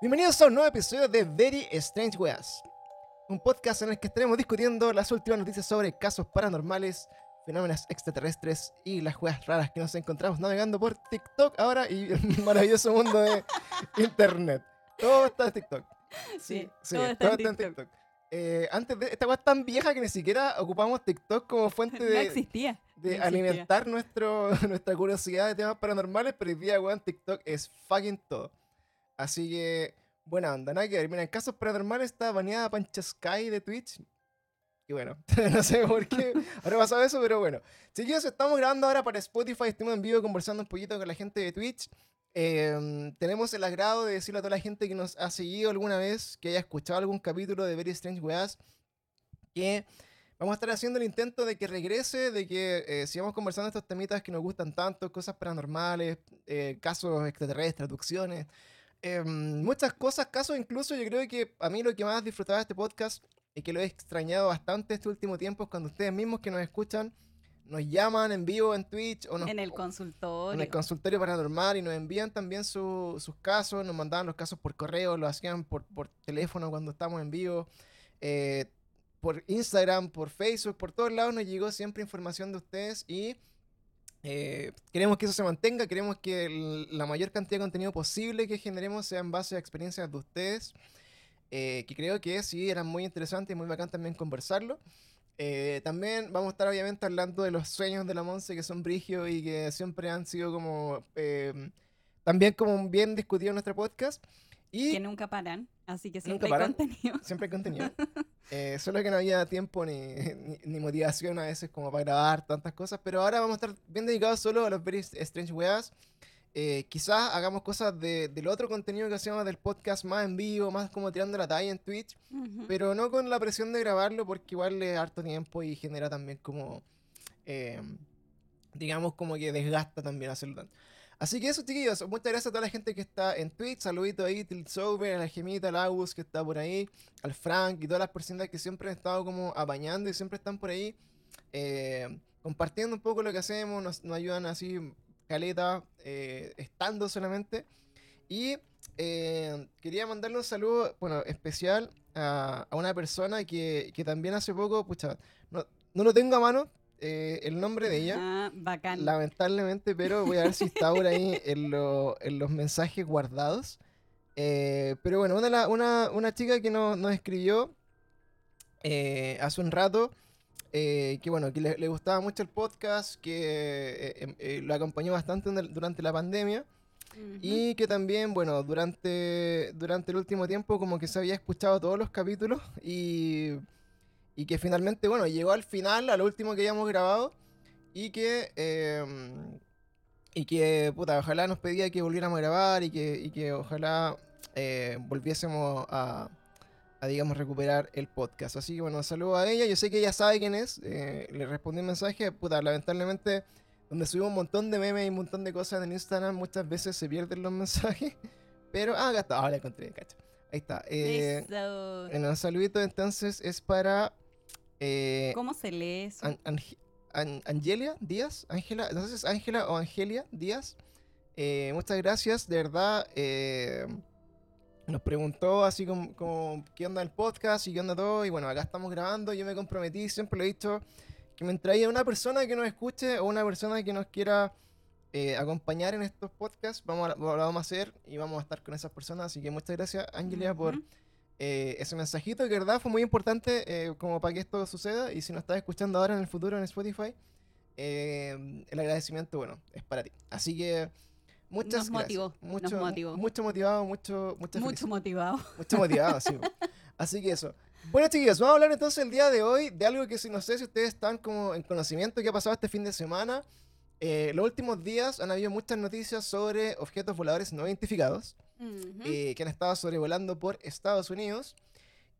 Bienvenidos a un nuevo episodio de Very Strange Weas, un podcast en el que estaremos discutiendo las últimas noticias sobre casos paranormales, fenómenos extraterrestres y las weas raras que nos encontramos navegando por TikTok ahora y el maravilloso mundo de Internet. Todo está en TikTok. Sí, Sí, todo está en TikTok. Eh, antes de esta wea es tan vieja que ni siquiera ocupamos TikTok como fuente No de, existía. de no existía. alimentar nuestro, nuestra curiosidad de temas paranormales, pero hoy día, weón, TikTok es fucking todo. Así que, buena onda, nada que ver. Mira, en casos paranormales está baneada Pancha Sky de Twitch. Y bueno, no sé por qué habrá pasado eso, pero bueno. Chiquillos, estamos grabando ahora para Spotify, estamos en vivo conversando un poquito con la gente de Twitch. Eh, tenemos el agrado de decirle a toda la gente que nos ha seguido alguna vez, que haya escuchado algún capítulo de Very Strange Weas, que vamos a estar haciendo el intento de que regrese, de que eh, sigamos conversando estos temitas que nos gustan tanto, cosas paranormales, eh, casos extraterrestres, traducciones, eh, muchas cosas, casos incluso yo creo que a mí lo que más disfrutaba de este podcast y que lo he extrañado bastante este último tiempo es cuando ustedes mismos que nos escuchan nos llaman en vivo en Twitch o nos, En el consultorio. en el consultorio paranormal y nos envían también su- sus casos, nos mandaban los casos por correo, lo hacían por, por teléfono cuando estamos en vivo, eh, por Instagram, por Facebook, por todos lados nos llegó siempre información de ustedes y eh, queremos que eso se mantenga, queremos que la mayor cantidad de contenido posible que generemos sea en base a experiencias de ustedes, eh, que creo que sí eran muy interesantes y muy bacán también conversarlo. Eh, también vamos a estar obviamente hablando de los sueños de la Monse que son brigios y que siempre han sido como eh, también como bien discutidos en nuestro podcast. Y Que nunca paran. Así que siempre hay contenido. siempre hay contenido. Eh, solo que no había tiempo ni, ni, ni motivación a veces como para grabar tantas cosas. Pero ahora vamos a estar bien dedicados solo a los Very Strange Weas. Eh, quizás hagamos cosas de- del otro contenido que hacemos del podcast más en vivo, más como tirando la talla en Twitch. Pero no con la presión de grabarlo porque igual le da harto tiempo y genera también como, eh, digamos, como que desgasta también hacerlo tanto. Así que eso, chiquillos, muchas gracias a toda la gente que está en Twitch. Saludito ahí, Tiltsover, a la Gemita, al Agus que está por ahí, al Frank y todas las personas que siempre han estado como apañando y siempre están por ahí eh, compartiendo un poco lo que hacemos, nos, ayudan así, caleta, eh, estando solamente. Y eh, quería mandarle un saludo, bueno, especial a, a una persona que, que también hace poco, pucha, no, no lo tengo a mano eh, el nombre de ella, Ah, bacán. lamentablemente, pero voy a ver si está por ahí en, lo- en los mensajes guardados. Eh, pero bueno, una, una, una chica que nos, nos escribió eh, hace un rato, que bueno, que le, le gustaba mucho el podcast, que em- lo acompañó bastante durante la pandemia. Y que también, bueno, durante, durante el último tiempo como que se había escuchado todos los capítulos y, y que finalmente, bueno, llegó al final, al último que habíamos grabado y que, em, y que, puta, ojalá nos pedía que volviéramos a grabar y que, y que ojalá eh, volviésemos a, a, digamos, recuperar el podcast. Así que, bueno, saludo a ella, yo sé que ella sabe quién es, eh, le respondí un mensaje, puta, lamentablemente donde subimos un montón de memes y un montón de cosas en Instagram, muchas veces se pierden los mensajes. Pero, ah, acá está, ahora la encontré, cacho. Ahí está. Eh, en un saludito entonces es para eh, ¿Cómo se lee eso? An- Ange- An- Angelia Díaz, Ángela, no sé si es Ángela o Angelia Díaz. Eh, muchas gracias, de verdad. eh, nos preguntó así como, como qué onda el podcast y qué onda todo. Y bueno, acá estamos grabando. Yo me comprometí, siempre lo he dicho, que me traía una persona que nos escuche o una persona que nos quiera eh, acompañar en estos podcasts. Vamos a, lo vamos a hacer y vamos a estar con esas personas. Así que muchas gracias, Angelia, por Ujú. Eh, ese mensajito que de verdad fue muy importante eh, como para que esto suceda y si nos estás escuchando ahora en el futuro en Spotify eh, el agradecimiento bueno es para ti así que muchas Nos gracias motivó, nos mucho, motivó. mucho motivado mucho Mucho felicidad. motivado. mucho motivado sí así que eso bueno chiquillos vamos a hablar entonces el día de hoy de algo que si no sé si ustedes están como en conocimiento que ha pasado este fin de semana Eh, los últimos días han habido muchas noticias sobre objetos voladores no identificados Ujú. eh, que han estado sobrevolando por Estados Unidos.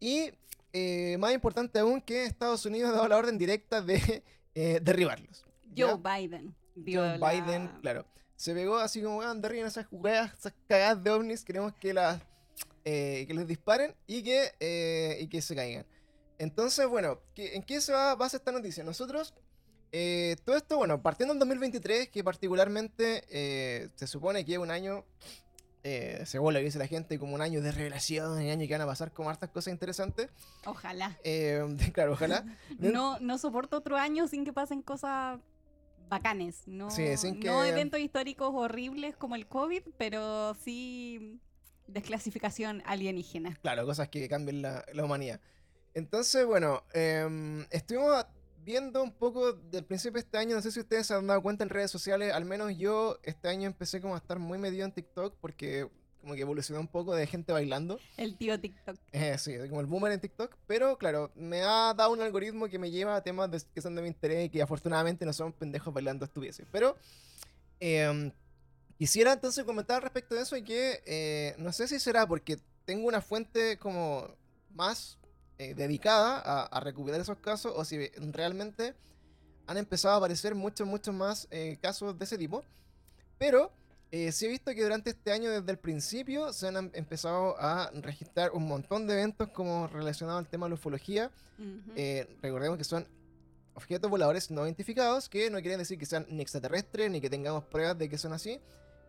Y eh, más importante aún que Estados Unidos ha dado la orden directa de eh, derribarlos. ¿ya? Joe Biden. Joe la- Biden, claro. Se pegó así como, weón, derriben esas jugadas, esas cagadas de ovnis, queremos que las eh, que les disparen y que, eh, y que se caigan. Entonces, bueno, ¿qué- ¿en qué se va, basa esta noticia? Nosotros, eh, todo esto, bueno, partiendo en 2023, que particularmente eh, se supone que es un año eh, según lo que dice la gente, como un año de revelación, un año que van a pasar como hartas cosas interesantes. Ojalá. Eh, claro, ojalá. No, no soporto otro año sin que pasen cosas bacanes. No, Sí, sin no que- eventos históricos horribles como el COVID, pero sí desclasificación alienígena. Claro, cosas que cambien la, la humanidad. Entonces, bueno, em, estuvimos viendo un poco del principio de este año, no sé si ustedes se han dado cuenta en redes sociales, al menos yo este año empecé como a estar muy metido en TikTok porque como que evolucionó un poco de gente bailando. El tío TikTok. Eh, sí, como el boomer en TikTok. Pero claro, me ha dado un algoritmo que me lleva a temas de- que son de mi interés y que afortunadamente no son pendejos bailando estupideces. Pero em, quisiera entonces comentar respecto de eso y que eh, no sé si será porque tengo una fuente como más eh, dedicada a, a recuperar esos casos o si realmente han empezado a aparecer muchos, muchos más eh, casos de ese tipo. Pero eh, sí he visto que durante este año, desde el principio, se han em- empezado a registrar un montón de eventos como relacionados al tema de la ufología. Recordemos que son objetos voladores no identificados, que no quieren decir que sean ni extraterrestres, ni que tengamos pruebas de que son así.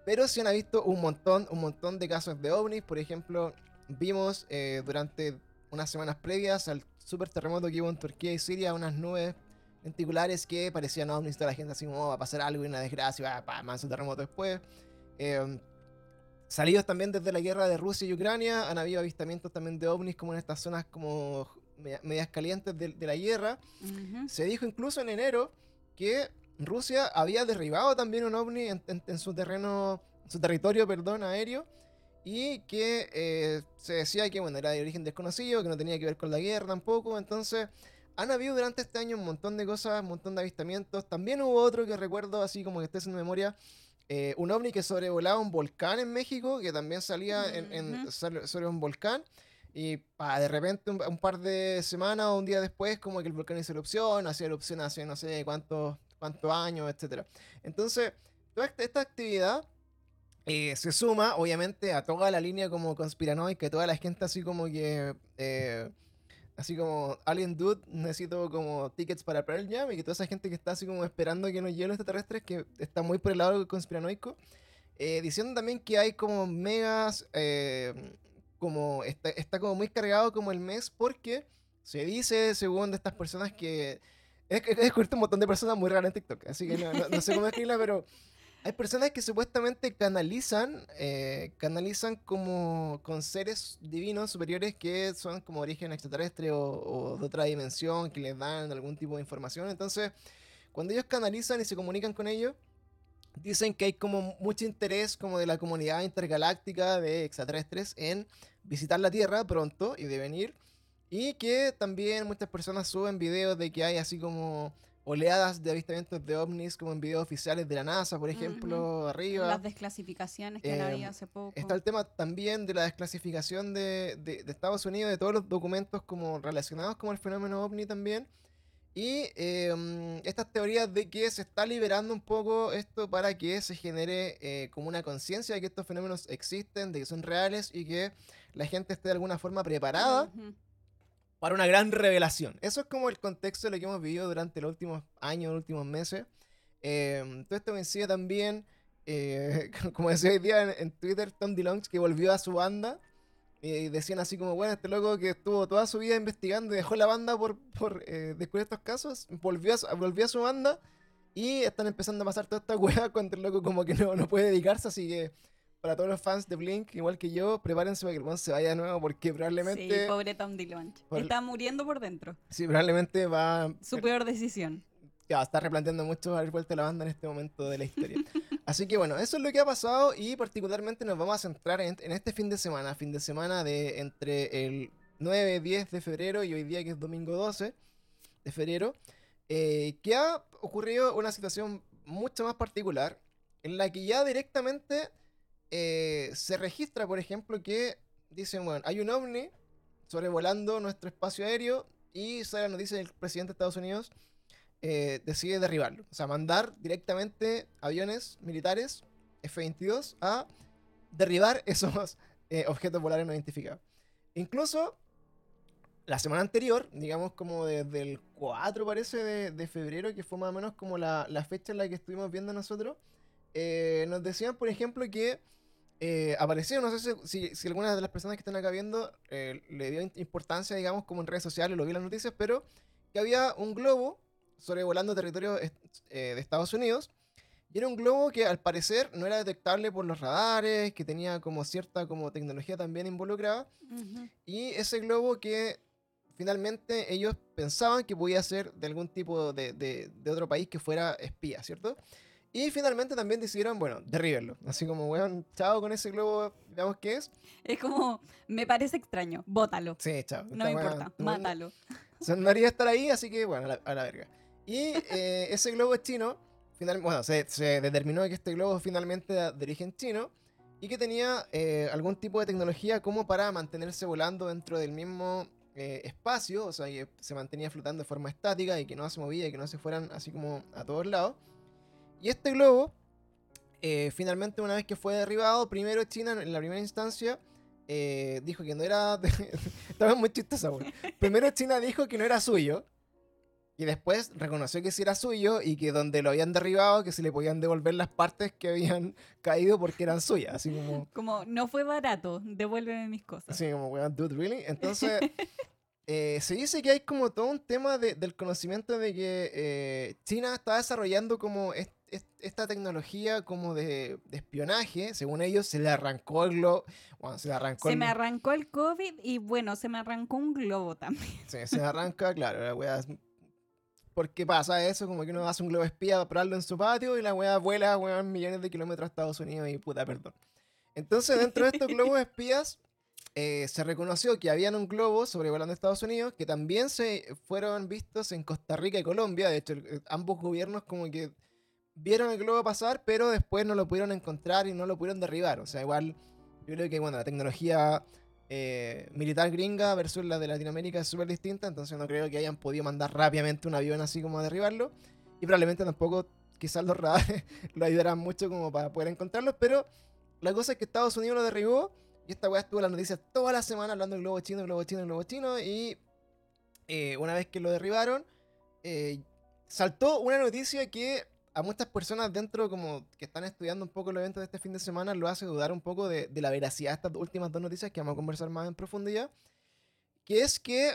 Pero sí han visto un montón, un montón de casos de ovnis. Por ejemplo, vimos eh, durante unas semanas previas al super terremoto que hubo en Turquía y Siria unas nubes lenticulares que parecían ovnis. Toda la gente así como "Oh, va a pasar algo y una desgracia, va, más un terremoto después. Eh, salidos también desde la guerra de Rusia y Ucrania, han habido avistamientos también de ovnis como en estas zonas como media- medias calientes de, de la guerra. Se dijo incluso en enero que Rusia había derribado también un ovni en, en- en su terreno, en su territorio, perdón, aéreo, y que eh, se decía que bueno era de origen desconocido, que no tenía que ver con la guerra tampoco. Entonces han habido durante este año un montón de cosas, un montón de avistamientos. También hubo otro que recuerdo así como que esté en memoria. eh, un ovni que sobrevolaba un volcán en México, que también salía en, sobre un volcán. Y pa, de repente, un, un par de semanas o un día después, como que el volcán hizo erupción, hacía erupción hace no sé cuántos, cuántos años, etcétera. Entonces, toda esta actividad eh, se suma, obviamente, a toda la línea como conspiranoica, toda la gente así como que. eh, así como, Alien Dude, necesito como tickets para Pearl Jam, y que toda esa gente que está así como esperando que nos lleguen los extraterrestres, que está muy por el lado conspiranoico, eh, diciendo también que hay como megas. eh, como está, está como muy cargado como el mes porque se dice, según de estas personas, que he, descubierto un montón de personas muy raras en TikTok, así que no, no- no sé cómo escribirla, pero hay personas que supuestamente canalizan, eh, canalizan como con seres divinos superiores que son como origen extraterrestre o, o de otra dimensión, que les dan algún tipo de información. Entonces, cuando ellos canalizan y se comunican con ellos, dicen que hay como mucho interés como de la comunidad intergaláctica de extraterrestres en visitar la Tierra pronto y de venir. Y que también muchas personas suben videos de que hay así como oleadas de avistamientos de ovnis como en videos oficiales de la NASA, por ejemplo, arriba. Las desclasificaciones que han Eh, habido hace poco. Está el tema también de la desclasificación de, de- de Estados Unidos, de todos los documentos como relacionados con el fenómeno ovni también. Y eh, mm, estas teorías de que se está liberando un poco esto para que se genere eh, como una conciencia de que estos fenómenos existen, de que son reales y que la gente esté de alguna forma preparada Ujú. Para una gran revelación. Eso es como el contexto de lo que hemos vivido durante los últimos años, los últimos meses. Eh, todo esto coincide también, eh, como decía hoy día en, en Twitter, Tom DeLonge, que volvió a su banda. Y decían así como, bueno, este loco que estuvo toda su vida investigando y dejó la banda por, por eh, descubrir estos casos, volvió a, volvió a su banda y están empezando a pasar toda esta weá cuando el loco como que no, no puede dedicarse, así que para todos los fans de Blink, igual que yo, prepárense para que el weón se vaya de nuevo porque probablemente... Sí, pobre Tom DeLonge. por- Está muriendo por dentro. Sí, probablemente va, Su peor decisión. ya, está replanteando mucho haber vuelto a la banda en este momento de la historia. Así que bueno, eso es lo que ha pasado y particularmente nos vamos a centrar en, en este fin de semana, fin de semana de entre el 9, 10 de febrero y hoy día que es domingo 12 de febrero, eh, que ha ocurrido una situación mucho más particular en la que ya directamente eh, se registra, por ejemplo, que dicen, bueno, hay un ovni sobrevolando nuestro espacio aéreo y sale la noticia del presidente de Estados Unidos eh, decide derribarlo. O sea, mandar directamente aviones militares F-22 a derribar esos eh, objetos voladores no identificados. Incluso la semana anterior, digamos como desde el 4 parece de, febrero, que fue más o menos como la, la fecha en la que estuvimos viendo nosotros, nos decían, por ejemplo, que eh, apareció, no sé si, si, alguna de las personas que están acá viendo eh, le dio importancia, digamos, como en redes sociales, lo vi en las noticias, pero que había un globo sobrevolando territorio eh, de Estados Unidos. Y era un globo que al parecer no era detectable por los radares, que tenía como cierta como tecnología también involucrada. Ujú. Y ese globo que finalmente ellos pensaban que podía ser de algún tipo de, de- de otro país que fuera espía, ¿cierto? Y finalmente también decidieron, bueno, derribarlo. Así como, weón, chao con ese globo, veamos qué es. Es como, me parece extraño, bótalo. Sí, chao. No me weá importa, no- mátalo. se no haría estar ahí, así que bueno, a la, a la verga. Y eh, ese globo chino, final, bueno, se, se determinó que este globo finalmente era de origen chino y que tenía eh, algún tipo de tecnología como para mantenerse volando dentro del mismo eh, espacio, o sea, que se mantenía flotando de forma estática y que no se movía y que no se fueran así como a todos lados. Y este globo, eh, finalmente una vez que fue derribado, primero China en la primera instancia eh, dijo que no era... Estaba muy chistosa, weón. Primero China dijo que no era suyo. Y después reconoció que sí era suyo y que donde lo habían derribado, que se le podían devolver las partes que habían caído porque eran suyas. Así como, Como, no fue barato, devuélveme mis cosas. así como, weón, dude, really? Entonces, eh, se dice que hay como todo un tema de- del conocimiento de que eh, China está desarrollando como est- est- esta tecnología como de, de espionaje. Según ellos, se le arrancó el globo. Bueno, se le arrancó Se el- me arrancó el COVID y bueno, se me arrancó un globo también. Sí, se arranca, claro, la weá. ¿Por qué pasa eso? Como que uno hace un globo espía para probarlo en su patio y la weá vuela weón, millones de kilómetros a Estados Unidos y puta, perdón. Entonces, dentro de estos globos espías, eh, se reconoció que habían un globo sobrevolando Estados Unidos que también se fueron vistos en Costa Rica y Colombia. De hecho, ambos gobiernos como que vieron el globo pasar, pero después no lo pudieron encontrar y no lo pudieron derribar. O sea, igual, yo creo que, bueno, la tecnología eh, militar gringa versus la de Latinoamérica es súper distinta, entonces no creo que hayan podido mandar rápidamente un avión así como a derribarlo. Y probablemente tampoco quizás los radares lo ayudarán mucho como para poder encontrarlos, pero la cosa es que Estados Unidos lo derribó y esta weá estuvo en las noticias toda la semana hablando del globo chino, globo chino, globo chino y eh, una vez que lo derribaron, eh, saltó una noticia que a muchas personas dentro como que están estudiando un poco los eventos de este fin de semana lo hace dudar un poco de, la veracidad de estas últimas dos noticias que vamos a conversar más en profundidad. Que es que,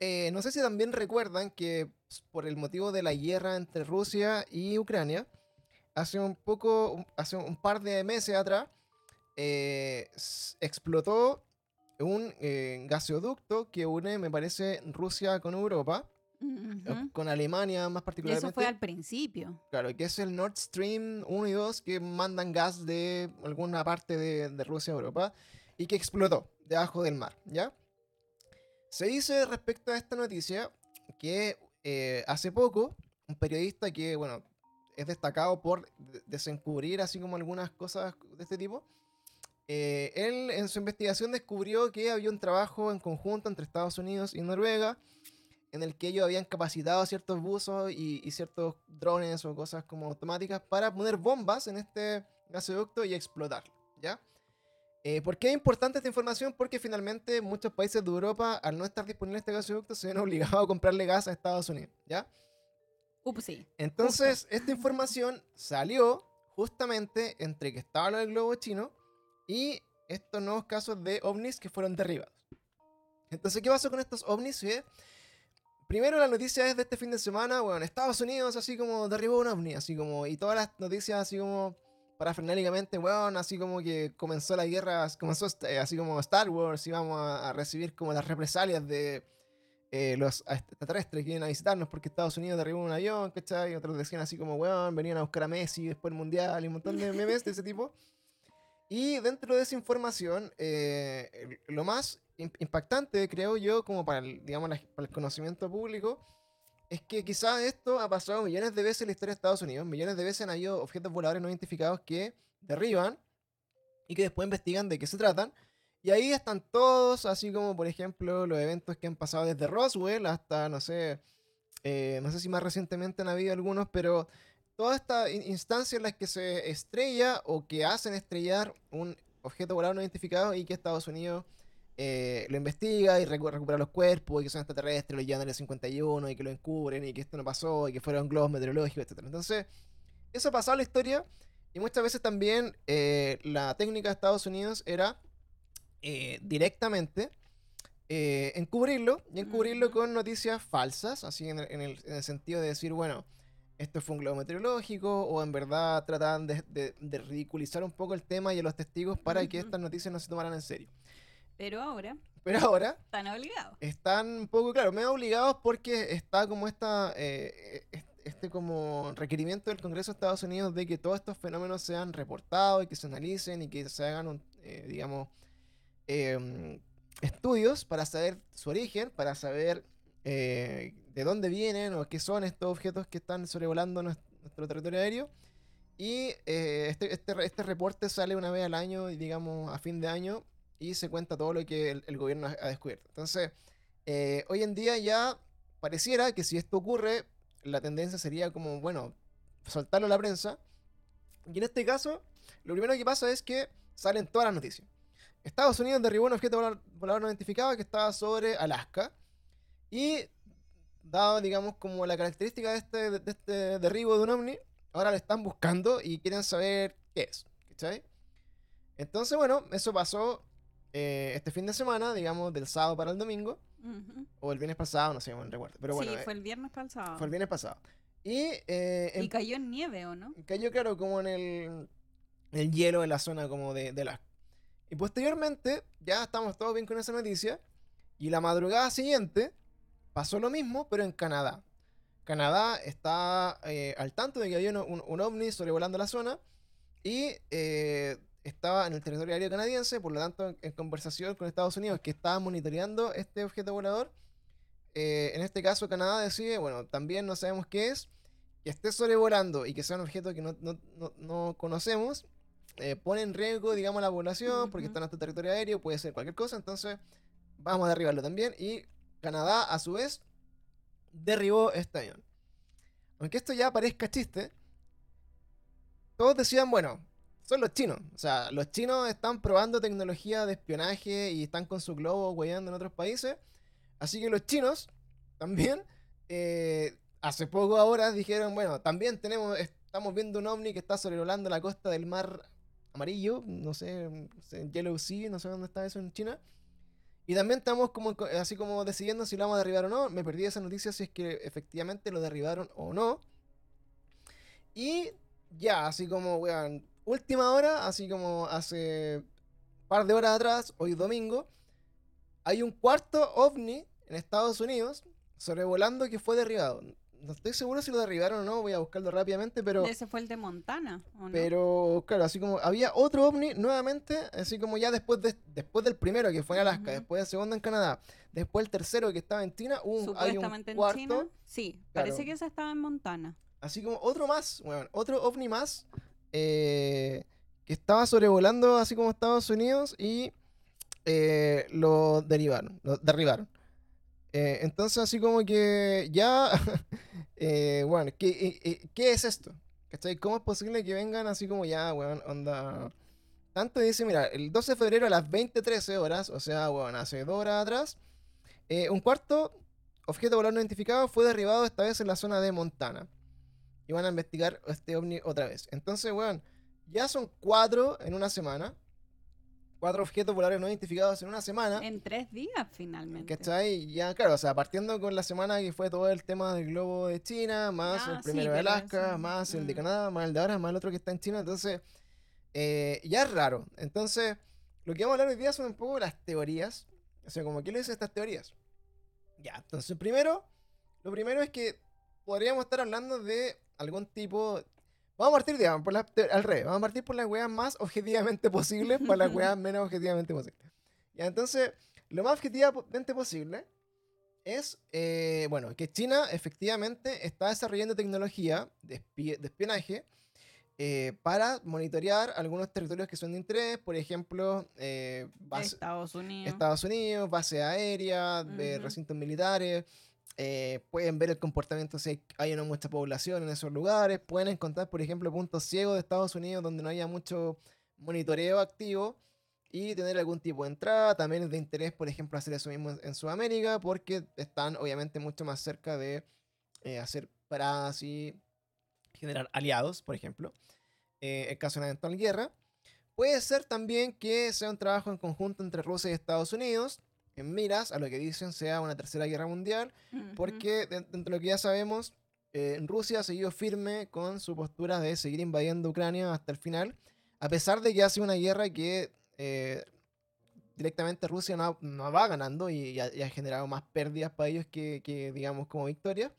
eh, no sé si también recuerdan que por el motivo de la guerra entre Rusia y Ucrania, hace un poco, hace un par de meses atrás, eh, explotó un eh, gasoducto que une, me parece, Rusia con Europa, eh, con Alemania más Y particularmente. eso fue al principio. Claro, que es el Nord Stream 1 y 2 que mandan gas de alguna parte de, de Rusia a Europa y que explotó debajo del mar, ¿ya? Se dice respecto a esta noticia que eh, hace poco un periodista que, bueno, es destacado por de- desencubrir así como algunas cosas de este tipo, eh, él en su investigación descubrió que había un trabajo en conjunto entre Estados Unidos y Noruega en el que ellos habían capacitado a ciertos buzos y, y ciertos drones o cosas como automáticas para poner bombas en este gasoducto y explotarlo, ¿ya? Eh, ¿Por qué es importante esta información? Porque finalmente muchos países de Europa, al no estar disponible este gasoducto, se ven obligados a comprarle gas a Estados Unidos, ¿ya? Ups, sí. Entonces, esta información salió justamente entre que estaba lo del globo chino y estos nuevos casos de ovnis que fueron derribados. Entonces, ¿qué pasó con estos ovnis? Eh, Primero, la noticia es de este fin de semana, bueno, Estados Unidos así como derribó un ovni, así como, y todas las noticias así como parafrenélicamente, bueno, así como que comenzó la guerra, comenzó eh, así como Star Wars, íbamos a, a recibir como las represalias de eh, los extraterrestres que vienen a visitarnos porque Estados Unidos derribó un avión, ¿cachai? Y otros decían así como, weón, venían a buscar a Messi después el Mundial y un montón de memes de ese tipo. Y dentro de esa información, eh, lo más im- impactante, creo yo, como para el, digamos, para el conocimiento público, es que quizás esto ha pasado millones de veces en la historia de Estados Unidos. Millones de veces han habido objetos voladores no identificados que derriban y que después investigan de qué se tratan. Y ahí están todos, así como por ejemplo los eventos que han pasado desde Roswell hasta, no sé, eh, no sé si más recientemente han habido algunos, pero toda esta in- instancia en las que se estrella o que hacen estrellar un objeto volador no identificado y que Estados Unidos eh, lo investiga y recu- recupera los cuerpos y que son extraterrestres, lo llevan al 51 y que lo encubren y que esto no pasó y que fueron globos meteorológicos, etc. Entonces, eso ha pasado en la historia Y muchas veces también eh, la técnica de Estados Unidos era eh, directamente eh, encubrirlo y encubrirlo con noticias falsas, así en el, en el- en el sentido de decir, bueno, esto fue un globo meteorológico o en verdad trataban de, de- de ridiculizar un poco el tema y a los testigos para que estas noticias no se tomaran en serio. Pero ahora Pero ahora están obligados. están un poco, claro, medio obligados porque está como esta, eh, eh, este como requerimiento del Congreso de Estados Unidos de que todos estos fenómenos sean reportados y que se analicen y que se hagan, un, eh, digamos, em, estudios para saber su origen, para saber eh, de dónde vienen o qué son estos objetos que están sobrevolando nues- nuestro territorio aéreo. Y eh, este, este, este reporte sale una vez al año, digamos, a fin de año, y se cuenta todo lo que el, el gobierno ha, ha descubierto. Entonces, eh, hoy en día ya pareciera que si esto ocurre, la tendencia sería como, bueno, soltarlo a la prensa. Y en este caso, lo primero que pasa es que salen todas las noticias. Estados Unidos derribó un objeto volador no identificado que estaba sobre Alaska. Y dado, digamos, como la característica de este, de este derribo de un ovni, ahora lo están buscando y quieren saber qué es. ¿Cachai? Entonces, bueno, eso pasó eh, este fin de semana, digamos, del sábado para el domingo, Ujú. o el viernes pasado, no sé, no recuerdo. Pero bueno, sí, eh, fue el viernes pasado. fue el viernes pasado. Y, eh, Y cayó en nieve, ¿o no? cayó, claro, como en el, el hielo en la zona como de, de Alaska. Y posteriormente, ya estamos todos bien con esa noticia, y la madrugada siguiente pasó lo mismo, pero en Canadá. Canadá está eh, al tanto de que había un, un- un ovni sobrevolando la zona y eh, estaba en el territorio aéreo canadiense, por lo tanto en, en conversación con Estados Unidos que estaba monitoreando este objeto volador. Eh, en este caso Canadá decide, bueno, también no sabemos qué es, que esté sobrevolando y que sea un objeto que no, no- no- no conocemos, eh, pone en riesgo, digamos, la población porque Ujú. está en nuestro territorio aéreo, puede ser cualquier cosa, entonces vamos a derribarlo también. Y Canadá, a su vez, derribó este avión. Aunque esto ya parezca chiste, todos decían, bueno, son los chinos. O sea, los chinos están probando tecnología de espionaje y están con su globo hueando en otros países. Así que los chinos también, eh, hace poco ahora dijeron, bueno, también tenemos, estamos viendo un ovni que está sobrevolando la costa del mar amarillo, no sé, Yellow Sea, no sé dónde está eso en China. Y también estamos como co- así como decidiendo si lo vamos a derribar o no. Me perdí esa noticia si es que efectivamente lo derribaron o no. Y ya, así como, weón, última hora, así como hace par de horas atrás, hoy domingo, hay un cuarto ovni en Estados Unidos sobrevolando que fue derribado. No estoy seguro si lo derribaron o no, voy a buscarlo rápidamente, pero... Ese fue el de Montana, ¿o no? Pero, claro, así como había otro ovni nuevamente, así como ya después, de, después del primero que fue en Alaska, después del segundo en Canadá, después el tercero que estaba en China, un- hay un Supuestamente cuarto, en China. Sí, parece que ese estaba en Montana. así como otro más, bueno, otro ovni más, eh, que estaba sobrevolando así como Estados Unidos y eh, lo derivaron, lo derribaron. Eh, entonces así como que ya, eh, bueno, ¿qué, eh, ¿qué es esto? ¿Cachai? ¿Cómo es posible que vengan así como ya, weón, onda... Tanto dice, mira, el 12 de febrero a las 20.13 horas, o sea, weón, hace dos horas atrás, un cuarto objeto volador no identificado fue derribado esta vez en la zona de Montana. Y van a investigar este ovni otra vez. Entonces, weón, ya son cuatro en una semana. Cuatro objetos voladores no identificados en una semana. En tres días, finalmente. ¿Cachai? Ya, claro, o sea, partiendo con la semana que fue todo el tema del globo de China, más Ah, el sí, primero de Alaska, eso, más el de mm. Canadá, más el de ahora, más el otro que está en China, entonces, eh, ya es raro. Entonces, lo que vamos a hablar hoy día son un poco las teorías. O sea, como, ¿qué le dicen estas teorías? Ya, entonces, primero, lo primero es que podríamos estar hablando de algún tipo... Vamos a partir, digamos, por la al revés. Vamos a partir por las weas más objetivamente posibles para las weas menos objetivamente posibles. Ya, entonces, lo más objetivamente posible es, eh, bueno, que China efectivamente está desarrollando tecnología de, espie- de espionaje eh, para monitorear algunos territorios que son de interés, por ejemplo, eh, base- Estados Unidos. Estados Unidos, bases aéreas, de Ujú. recintos militares. Eh, pueden ver el comportamiento si hay- no mucha población en esos lugares. Pueden encontrar, por ejemplo, puntos ciegos de Estados Unidos donde no haya mucho monitoreo activo y tener algún tipo de entrada. También es de interés, por ejemplo, hacer eso mismo en, Sudamérica porque están obviamente mucho más cerca de eh, hacer paradas y generar aliados, por ejemplo. eh, en caso de una eventual guerra. Puede ser también que sea un trabajo en conjunto entre Rusia y Estados Unidos, en miras a lo que dicen sea una tercera guerra mundial, porque de- dentro de lo que ya sabemos, eh, Rusia ha seguido firme con su postura de seguir invadiendo Ucrania hasta el final, a pesar de que ha sido una guerra que eh, directamente Rusia no, no va ganando y, y ha, y ha generado más pérdidas para ellos que, que, digamos, como victoria.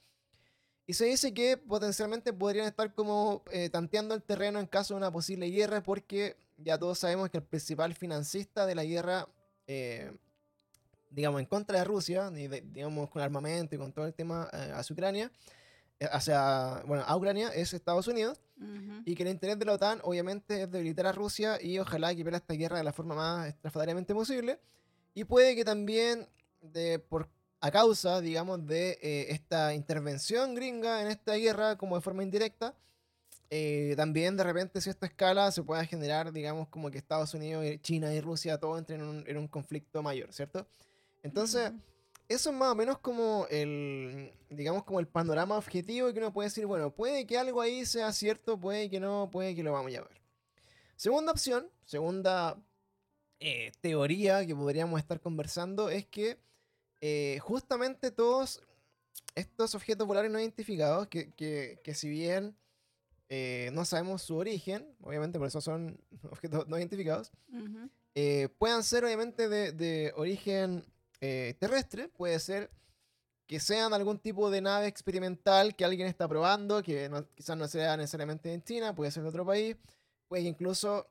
Y se dice que potencialmente podrían estar como eh, tanteando el terreno en caso de una posible guerra, porque ya todos sabemos que el principal financista de la guerra, digamos, en contra de Rusia, y de- digamos, con armamento y con todo el tema eh, hacia Ucrania, eh, hacia, bueno, a Ucrania, es Estados Unidos, Ujú. y que el interés de la OTAN, obviamente, es debilitar a Rusia y ojalá que pierda esta guerra de la forma más estrafalariamente posible. Y puede que también, de, por, a causa, digamos, de eh, esta intervención gringa en esta guerra, como de forma indirecta, eh, también de repente, si esta escala se pueda generar, digamos, como que Estados Unidos, China y Rusia, todo entren en un, en un conflicto mayor, ¿cierto? Entonces, eso es más o menos como el, digamos, como el panorama objetivo que uno puede decir, bueno, puede que algo ahí sea cierto, puede que no, puede que lo vamos a ver. Segunda opción, segunda eh, teoría que podríamos estar conversando es que eh, justamente todos estos objetos volares no identificados, que, que- que si bien eh, no sabemos su origen, obviamente por eso son objetos no identificados, eh, puedan ser obviamente de, de origen eh, terrestre, puede ser que sean algún tipo de nave experimental que alguien está probando, que quizás no sea necesariamente en China, puede ser de otro país, puede incluso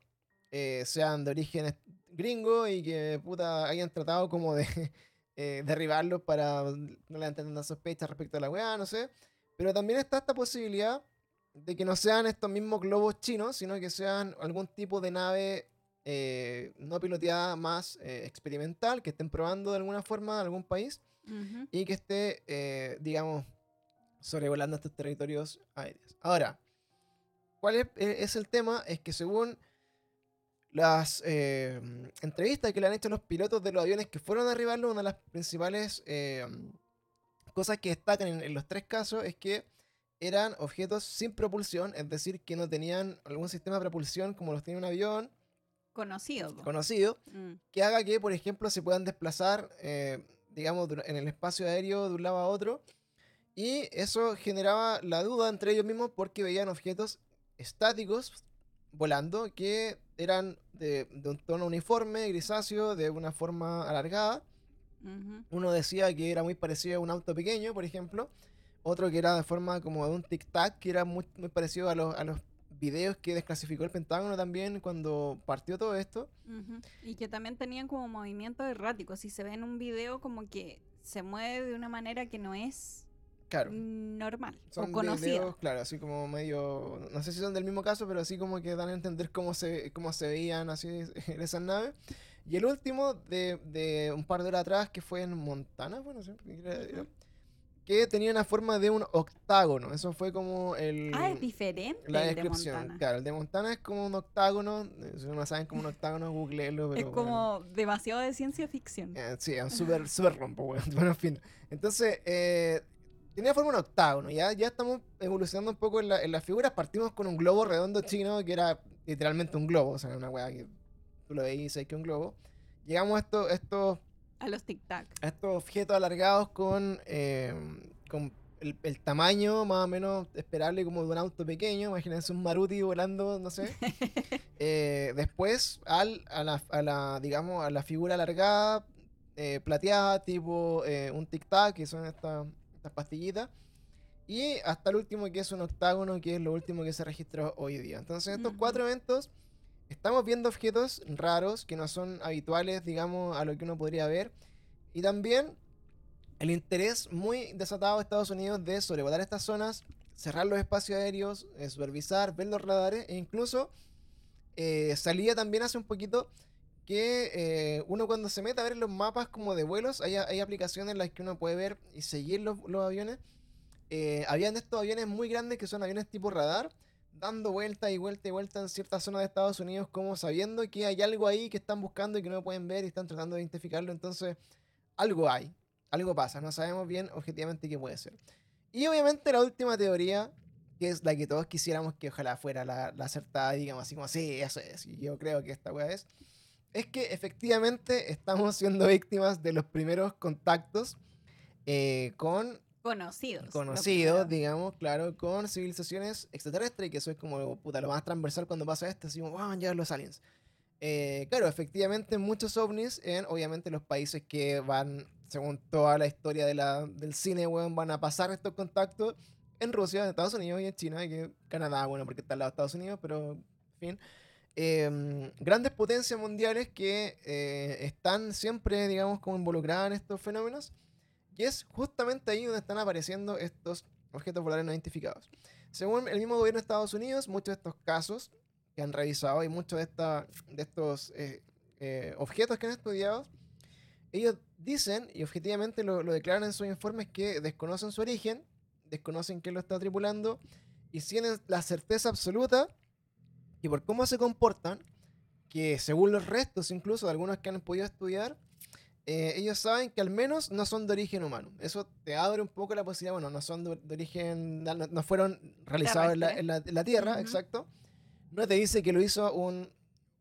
eh, sean de origen gringo y que puta hayan tratado como de eh, derribarlos para no levantar tantas sospechas respecto a la weá, no sé. Pero también está esta posibilidad de que no sean estos mismos globos chinos, sino que sean algún tipo de nave eh, no piloteada más eh, experimental, que estén probando de alguna forma en algún país y que esté, eh, digamos, sobrevolando estos territorios aéreos. Ahora, ¿cuál es, eh, es el tema? Es que según las entrevistas que le han hecho los pilotos de los aviones que fueron a derribarlo, una de las principales cosas que destacan en, en los tres casos es que eran objetos sin propulsión, es decir, que no tenían algún sistema de propulsión como los tiene un avión Conocido. po. conocido, Mm. que haga que, por ejemplo, se puedan desplazar, eh, digamos, en el espacio aéreo de un lado a otro. Y eso generaba la duda entre ellos mismos porque veían objetos estáticos volando que eran de, de un tono uniforme, grisáceo, de una forma alargada. Uno decía que era muy parecido a un auto pequeño, por ejemplo. Otro que era de forma como de un tic-tac, que era muy, muy parecido a los, a los videos que desclasificó el Pentágono también cuando partió todo esto. Ujú. Y que también tenían como movimientos erráticos. Si se ve en un video, como que se mueve de una manera que no es Claro. normal Son o conocida. videos, claro, así como medio, no sé si son del mismo caso, pero así como que dan a entender cómo se, cómo se veían así esas naves. Y el último de, de un par de horas atrás, que fue en Montana, bueno, sí, era- era- que tenía una forma de un octágono. Eso fue como el, Ah, es diferente la el de descripción. Montana. Claro, el de Montana es como un octágono. eh, Si no saben como un octágono, googleenlo. es como demasiado de ciencia ficción. eh, sí, es súper súper rompo, weón. Bueno, en fin. Entonces, eh, tenía forma de un octágono. Ya, ya estamos evolucionando un poco en, la- en las figuras. Partimos con un globo redondo chino que era literalmente un globo. O sea, una weá que tú lo veis y sabes que es un globo. Llegamos a estos, estos, A los tic-tac. a estos objetos alargados con, eh, con el, el tamaño más o menos esperable como de un auto pequeño. Imagínense un Maruti volando, no sé. Eh, después, al, a, la, a la, digamos, a la figura alargada, eh, plateada, tipo eh, un tic-tac, que son estas estas pastillitas. Y hasta el último, que es un octágono, que es lo último que se registró hoy día. Entonces, en estos Ujú. cuatro eventos, estamos viendo objetos raros, que no son habituales, digamos, a lo que uno podría ver. Y también el interés muy desatado de Estados Unidos de sobrevolar estas zonas, cerrar los espacios aéreos, eh, supervisar, ver los radares e incluso eh, salía también hace un poquito que eh, uno cuando se mete a ver los mapas como de vuelos, hay, hay aplicaciones en las que uno puede ver y seguir los, los aviones. Habían estos aviones muy grandes que son aviones tipo radar, dando vuelta y vuelta y vuelta en ciertas zonas de Estados Unidos, como sabiendo que hay algo ahí que están buscando y que no pueden ver y están tratando de identificarlo. Entonces, algo hay, algo pasa, no sabemos bien objetivamente qué puede ser. Y obviamente la última teoría, que es la que todos quisiéramos que ojalá fuera la, la acertada, digamos así como, sí, eso es, y yo creo que esta weá es, es que efectivamente estamos siendo víctimas de los primeros contactos eh, con Conocidos. conocidos, digamos, claro, con civilizaciones extraterrestres, que eso es como puta, lo más transversal cuando pasa esto, así como, wow, ya los aliens. Eh, claro, efectivamente, muchos ovnis en, obviamente, los países que van, según toda la historia de la, del cine, weón, van a pasar estos contactos en Rusia, en Estados Unidos y en China, y que Canadá, bueno, porque está al lado de Estados Unidos, pero, en fin. Em, grandes potencias mundiales que eh, están siempre, digamos, como involucradas en estos fenómenos. Y es justamente ahí donde están apareciendo estos objetos voladores no identificados. Según el mismo gobierno de Estados Unidos, muchos de estos casos que han revisado y muchos de, esta, de estos eh, eh, objetos que han estudiado, ellos dicen y objetivamente lo, lo, declaran en sus informes que desconocen su origen, desconocen quién lo está tripulando y tienen la certeza absoluta y por cómo se comportan, que según los restos incluso de algunos que han podido estudiar, eh, ellos saben que al menos no son de origen humano. Eso te abre un poco la posibilidad, bueno, no son de, de origen, no, no, fueron realizados en la, en, la, en la, Tierra, uh -huh. exacto. No te dice que lo hizo un,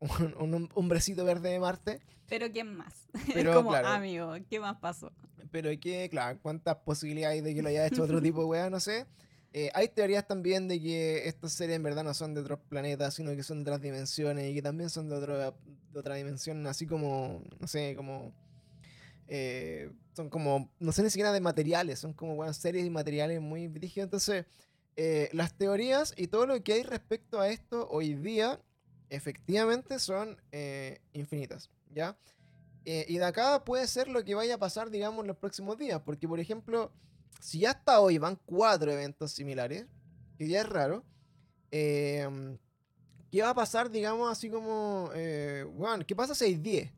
un, un hombrecito verde de Marte. Pero ¿quién más? Pero, como, claro, amigo, ¿qué más pasó? Pero que, claro, ¿cuántas posibilidades hay de que lo haya hecho otro tipo de weá? No sé. Eh, hay teorías también de que estos seres en verdad no son de otros planetas, sino que son de otras dimensiones y que también son de, otro, de otra dimensión, así como, no sé, como eh, son como, no sé ni siquiera de materiales, son como bueno, series de materiales muy brígidos. Entonces, eh, las teorías y todo lo que hay respecto a esto hoy día, efectivamente son eh, infinitas, ¿ya? Eh, y de acá puede ser lo que vaya a pasar, digamos, los próximos días, porque, por ejemplo, si ya hasta hoy van cuatro eventos similares, que ya es raro, eh, ¿qué va a pasar, digamos, así como, bueno, ¿qué pasa si hay 10?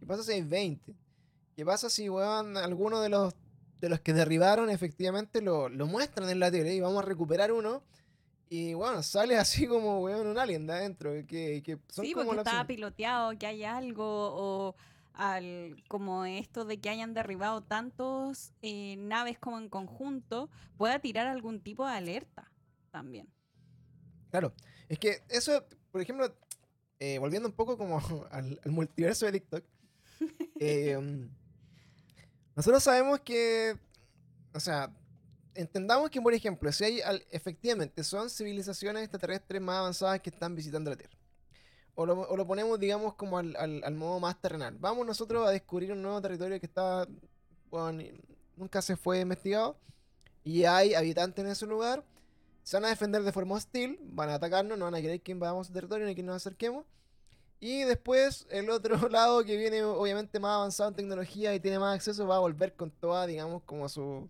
¿Qué pasa si hay 20? ¿Qué pasa si, weón, alguno de los, de los que derribaron efectivamente lo, lo muestran en la tele y vamos a recuperar uno? Y bueno, sale así como, weón, un alien de adentro. Que, que son sí, como porque estaba piloteado, que hay algo, o al, como esto de que hayan derribado tantos eh, naves como en conjunto, pueda tirar algún tipo de alerta también. Claro, es que eso, por ejemplo, eh, volviendo un poco como al, al multiverso de TikTok, eh, nosotros sabemos que, o sea, entendamos que, por ejemplo, si hay, efectivamente, son civilizaciones extraterrestres más avanzadas que están visitando la Tierra. O lo, o lo ponemos, digamos, como al, al, al, modo más terrenal. Vamos nosotros a descubrir un nuevo territorio que está, bueno, nunca se fue investigado. Y hay habitantes en ese lugar. Se van a defender de forma hostil, van a atacarnos, no van a querer que invadamos su territorio ni que nos acerquemos. Y después el otro lado que viene obviamente más avanzado en tecnología y tiene más acceso va a volver con toda, digamos, como su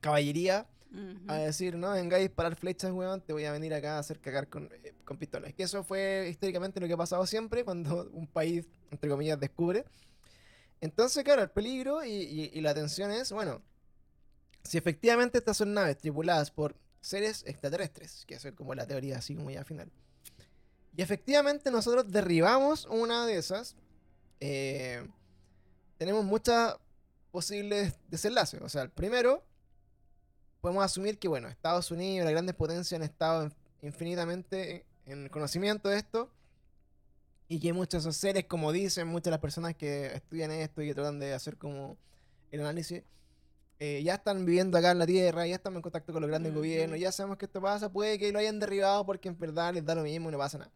caballería uh -huh. a decir, no, vengáis a disparar flechas, weón, te voy a venir acá a hacer cagar con, eh, con pistolas. Que eso fue históricamente lo que ha pasado siempre cuando un país, entre comillas, descubre. Entonces, claro, el peligro y, y, y la tensión es, bueno, si efectivamente estas son naves tripuladas por seres extraterrestres, que eso es como la teoría así como ya final. Y efectivamente nosotros derribamos una de esas. Eh, tenemos muchas posibles desenlaces. O sea, el primero, podemos asumir que, bueno, Estados Unidos, las grandes potencias han estado infinitamente en conocimiento de esto. Y que muchos de esos seres, como dicen muchas de las personas que estudian esto y que tratan de hacer como el análisis, eh, ya están viviendo acá en la Tierra, ya están en contacto con los grandes gobiernos, ya sabemos que esto pasa, puede que lo hayan derribado porque en verdad les da lo mismo y no pasa nada.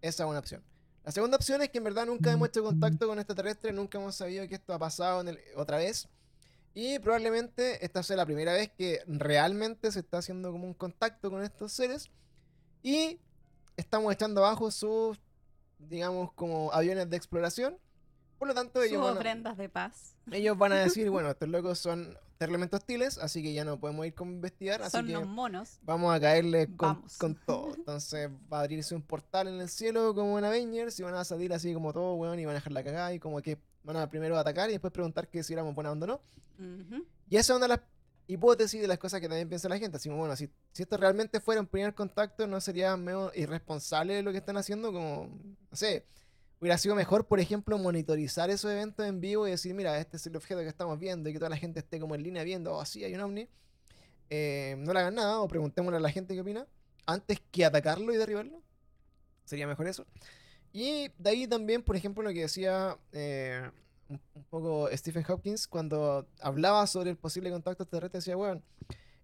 Esa es una opción. La segunda opción es que en verdad nunca hemos hecho contacto con extraterrestres, nunca hemos sabido que esto ha pasado el, otra vez. Y probablemente esta sea la primera vez que realmente se está haciendo como un contacto con estos seres. Y estamos echando abajo sus, digamos, como aviones de exploración. Por lo tanto, ellos van a, ofrendas de paz. Ellos van a decir, bueno, estos locos son terriblemente hostiles, así que ya no podemos ir con investigar. Así son que los monos. Vamos a caerle con, con, todo. Entonces va a abrirse un portal en el cielo como en Avengers y van a salir así como todo, weón, y van a dejar la cagada y como que van a primero atacar y después preguntar que si éramos buena onda o no. Uh -huh. Y esa es una de las hipótesis de las cosas que también piensa la gente. Así como, bueno, si, si esto realmente fuera un primer contacto, ¿no sería medio irresponsable lo que están haciendo? Como, no sé, hubiera sido mejor, por ejemplo, monitorizar esos eventos en vivo y decir, mira, este es el objeto que estamos viendo y que toda la gente esté como en línea viendo, oh, sí, hay un ovni. eh, no le hagan nada o preguntémosle a la gente qué opina antes que atacarlo y derribarlo. Sería mejor eso. Y de ahí también, por ejemplo, lo que decía eh, un, un poco Stephen Hopkins cuando hablaba sobre el posible contacto extraterrestre, decía, bueno,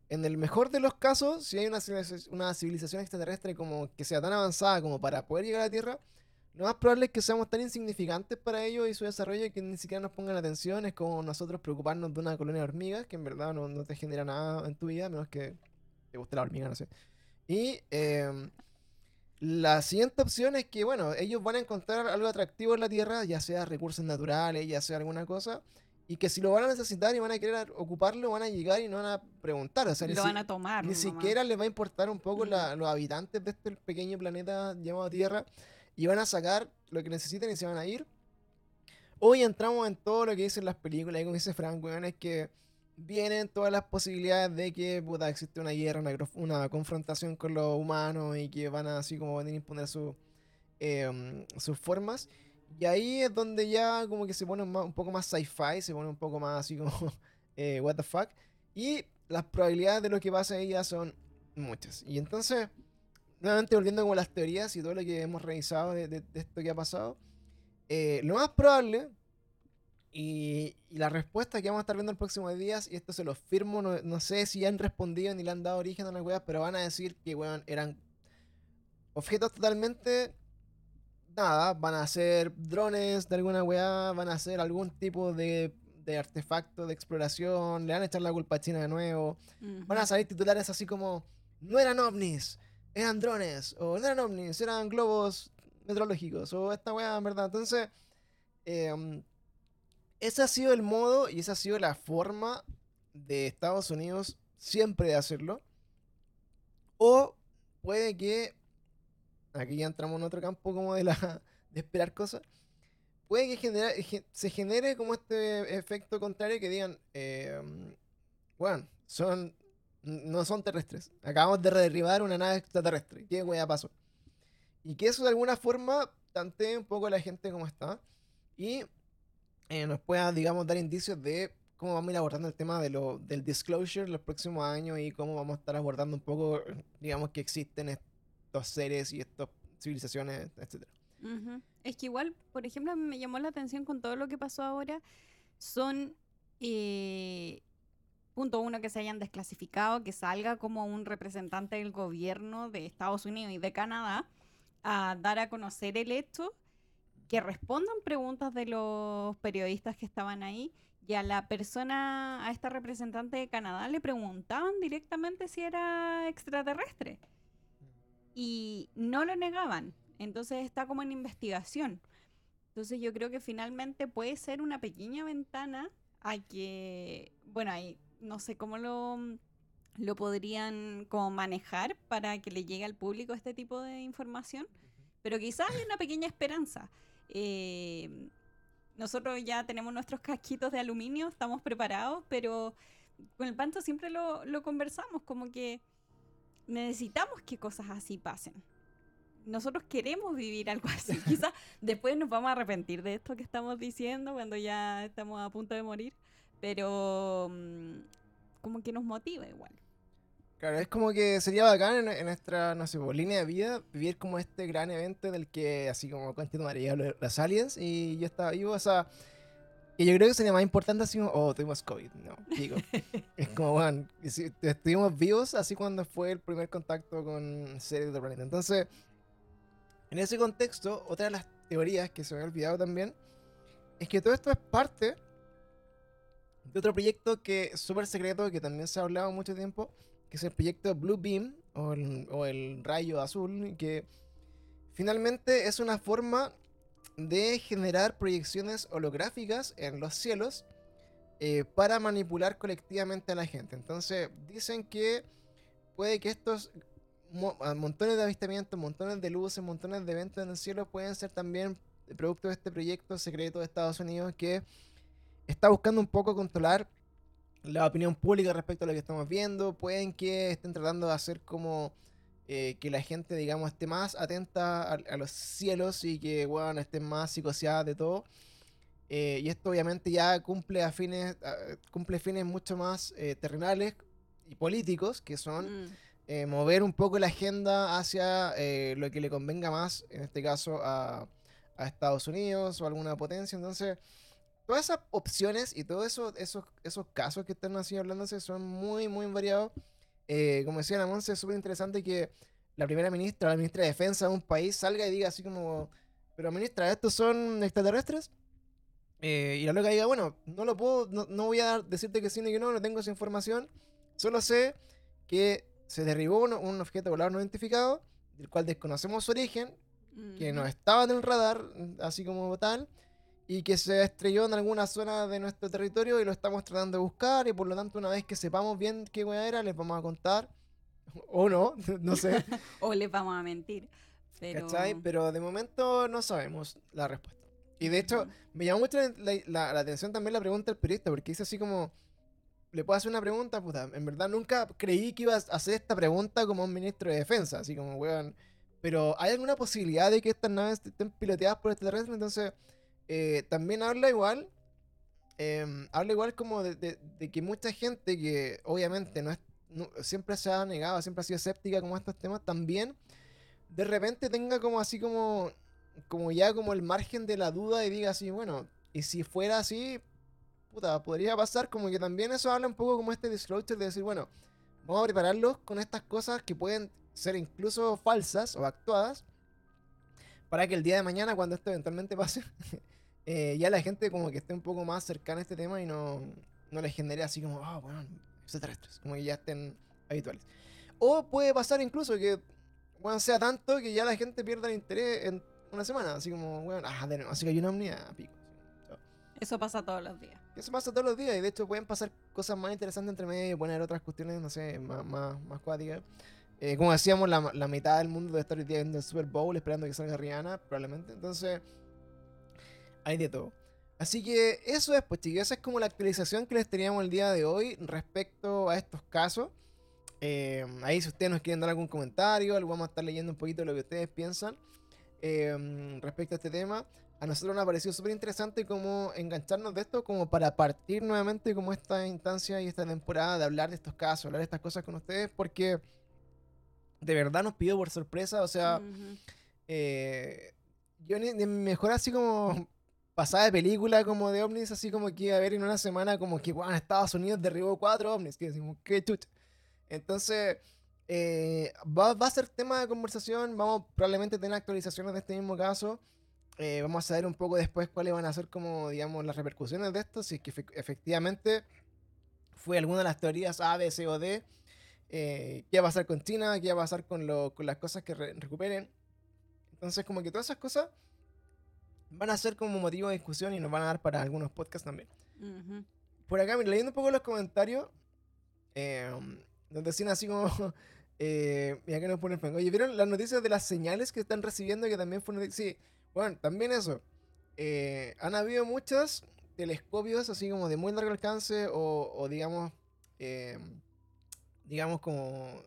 en el mejor de los casos, si hay una una civilización extraterrestre como que sea tan avanzada como para poder llegar a la Tierra, lo más probable es que seamos tan insignificantes para ellos y su desarrollo que ni siquiera nos pongan atención. Es como nosotros preocuparnos de una colonia de hormigas que en verdad no, no te genera nada en tu vida, menos que te guste la hormiga, no sé. Y em, la siguiente opción es que, bueno, ellos van a encontrar algo atractivo en la Tierra, ya sea recursos naturales, ya sea alguna cosa, y que si lo van a necesitar y van a querer ocuparlo, van a llegar y no van a preguntar. O sea, ni, si- a tomar. ni nomás. siquiera les va a importar un poco la- los habitantes de este pequeño planeta llamado Tierra, y van a sacar lo que necesiten y se van a ir. Hoy entramos en todo lo que dicen las películas, y como dice Frank, weón, es que vienen todas las posibilidades de que puta, existe una guerra, una, confrontación con los humanos y que van a así como venir a imponer su, em, sus formas. Y ahí es donde ya como que se pone un poco más sci-fi, se pone un poco más así como eh, what the fuck. Y las probabilidades de lo que pase ahí ya son muchas. Y entonces, nuevamente volviendo como las teorías y todo lo que hemos revisado de, de- de esto que ha pasado, eh, lo más probable y, y la respuesta que vamos a estar viendo en próximos días, y esto se lo firmo, no, no sé si han respondido ni le han dado origen a las weas, pero van a decir que weón, eran objetos totalmente nada, van a ser drones de alguna weá, van a ser algún tipo de, de artefacto de exploración, le van a echar la culpa a China de nuevo, van a salir titulares así como, no eran ovnis, eran drones, o no eran ovnis, eran globos meteorológicos, o esta weá, en verdad. Entonces, em, ese ha sido el modo y esa ha sido la forma de Estados Unidos siempre de hacerlo. O puede que, aquí ya entramos en otro campo como de, la, de esperar cosas, puede que genera- ge- se genere como este efecto contrario que digan, em, bueno, son, no son terrestres. Acabamos de derribar una nave extraterrestre. ¿Qué wea pasó? Y que eso de alguna forma tantee un poco a la gente como está. Y eh, nos pueda, digamos, dar indicios de cómo vamos a ir abordando el tema de lo, del disclosure los próximos años y cómo vamos a estar abordando un poco, digamos, que existen estos seres y estas civilizaciones, etcétera. Ujú. Es que igual, por ejemplo, me llamó la atención con todo lo que pasó ahora, son, eh, punto uno, que se hayan desclasificado, que salga como un representante del gobierno de Estados Unidos y de Canadá a dar a conocer el hecho, que respondan preguntas de los periodistas que estaban ahí. Y a la persona, a esta representante de Canadá, le preguntaban directamente si era extraterrestre y no lo negaban. Entonces está como en investigación. Entonces yo creo que finalmente puede ser una pequeña ventana a que, bueno, ahí no sé cómo lo, lo podrían como manejar para que le llegue al público este tipo de información, pero quizás hay una pequeña esperanza. Eh, nosotros ya tenemos nuestros casquitos de aluminio, estamos preparados, pero con el Panto siempre lo, lo conversamos, como que necesitamos que cosas así pasen. Nosotros queremos vivir algo así. Quizás después nos vamos a arrepentir de esto que estamos diciendo cuando ya estamos a punto de morir, pero mm, como que nos motiva igual. Claro, es como que sería bacán en, en nuestra, no sé, línea de vida vivir como este gran evento del que, así como lo- los aliens y yo estaba vivo, o sea, que yo creo que sería más importante así como, oh, tuvimos COVID, no, digo, es como, bueno, si estuvimos vivos así cuando fue el primer contacto con seres del planeta. Entonces, en ese contexto, otra de las teorías que se me había olvidado también, es que todo esto es parte de otro proyecto que es súper secreto, que también se ha hablado mucho tiempo, que es el proyecto Blue Beam, o el, rayo azul, que finalmente es una forma de generar proyecciones holográficas en los cielos eh, para manipular colectivamente a la gente. Entonces, dicen que puede que estos mo- ah, montones de avistamientos, montones de luces, montones de eventos en el cielo pueden ser también producto de este proyecto secreto de Estados Unidos que está buscando un poco controlar la opinión pública respecto a lo que estamos viendo. Pueden que estén tratando de hacer como eh, que la gente, digamos, esté más atenta a, a los cielos y que, bueno, estén más psicoseada de todo. Eh, y esto obviamente ya cumple a fines, a- cumple fines mucho más eh, terrenales, y políticos, que son Mm, eh, mover un poco la agenda hacia eh, lo que le convenga más, en este caso a, a Estados Unidos o alguna potencia. Entonces, todas esas opciones y todos eso, esos, esos casos que están así hablándose son muy, muy variados. Eh, como decía la Monse, es súper interesante que la primera ministra, la ministra de Defensa de un país salga y diga así como, pero ministra, ¿estos son extraterrestres? Eh, y la loca diga, bueno, no lo puedo, no, no voy a dar- decirte que sí ni que no, no tengo esa información. Solo sé que se derribó un, un objeto volador no identificado, del cual desconocemos su origen, que no estaba en el radar, así como tal, y que se estrelló en alguna zona de nuestro territorio y lo estamos tratando de buscar, y por lo tanto, una vez que sepamos bien qué weá era, les vamos a contar. O no, no sé. O les vamos a mentir. Pero... ¿Cachai? Pero de momento no sabemos la respuesta. Y de hecho, Ujú. me llamó mucho la, la- la atención también la pregunta del periodista, porque dice así como, le puedo hacer una pregunta, puta, en verdad nunca creí que ibas a hacer esta pregunta como un ministro de defensa, así como, weón, pero ¿hay alguna posibilidad de que estas naves estén piloteadas por extraterrestres? Entonces, eh, también habla igual, em, habla igual como de, que mucha gente que obviamente no es, siempre se ha negado, siempre ha sido escéptica como estos temas, también de repente tenga como así como como ya como el margen de la duda y diga así, bueno, y si fuera así, puta, podría pasar como que también eso habla un poco como este disclosure de decir, bueno, vamos a prepararlos con estas cosas que pueden ser incluso falsas o actuadas para que el día de mañana, cuando esto eventualmente pase, eh, ya la gente como que esté un poco más cercana a este tema y no, no les genere así como, ah, bueno, extraterrestres, como que ya estén habituales. O puede pasar incluso que, bueno, sea tanto que ya la gente pierda el interés en una semana, así como, bueno, ah, de nuevo, así que hay una omnia, pico. Eso pasa todos los días. Eso pasa todos los días y de hecho pueden pasar cosas más interesantes entre medio, haber otras cuestiones, no sé, más, más, más cuáticas. Eh, como decíamos, la, la mitad del mundo debe estar hoy día viendo el Super Bowl esperando que salga Rihanna, probablemente. Entonces, hay de todo. Así que eso es, pues chicos, esa es como la actualización que les teníamos el día de hoy respecto a estos casos. Eh, ahí si ustedes nos quieren dar algún comentario, algo vamos a estar leyendo un poquito de lo que ustedes piensan eh, respecto a este tema. A nosotros nos ha parecido súper interesante como engancharnos de esto como para partir nuevamente como esta instancia y esta temporada de hablar de estos casos, hablar de estas cosas con ustedes porque de verdad nos pidió por sorpresa, o sea, eh, yo ni, ni mejor así como pasada de película como de ovnis, así como que iba a ver en una semana como que, bueno, Estados Unidos derribó cuatro ovnis, que decimos, qué chucha. Entonces, eh, va, va a ser tema de conversación, vamos probablemente tener actualizaciones de este mismo caso. Eh, vamos a saber un poco después cuáles van a ser como, digamos, las repercusiones de esto, si es que efe- efectivamente fue alguna de las teorías A, B, C o D. eh, qué va a pasar con China, qué va a pasar con, lo- con las cosas que re- recuperen. Entonces, como que todas esas cosas van a ser como motivo de discusión y nos van a dar para algunos podcasts también. Ujú. Por acá, mira, leyendo un poco los comentarios, eh, nos decían así como. Eh, mira que nos ponen Franco. Oye, ¿vieron las noticias de las señales que están recibiendo? Que también fue Sí, bueno, también eso. Eh, han habido muchos telescopios así como de muy largo alcance o, o digamos. eh, digamos como.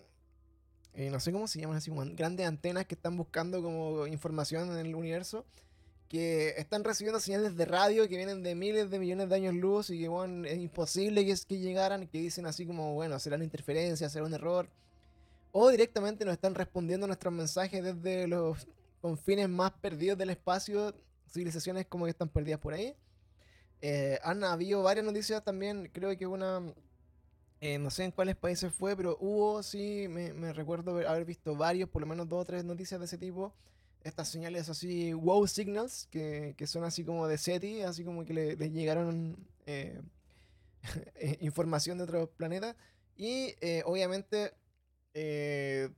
eh, no sé cómo se llaman así, como grandes antenas que están buscando como información en el universo que están recibiendo señales de radio que vienen de miles de millones de años luz y que bueno, es imposible que, llegaran, que dicen así como, bueno, serán interferencias, será un error. O directamente nos están respondiendo nuestros mensajes desde los confines más perdidos del espacio, civilizaciones como que están perdidas por ahí. Eh, han habido varias noticias también, creo que una, eh, no sé en cuáles países fue, pero hubo, sí, me, recuerdo haber visto varios, por lo menos dos o tres noticias de ese tipo estas señales así, wow signals, que, que son así como de SETI, así como que le, les llegaron eh, eh, información de otros planetas. Y eh, obviamente eh,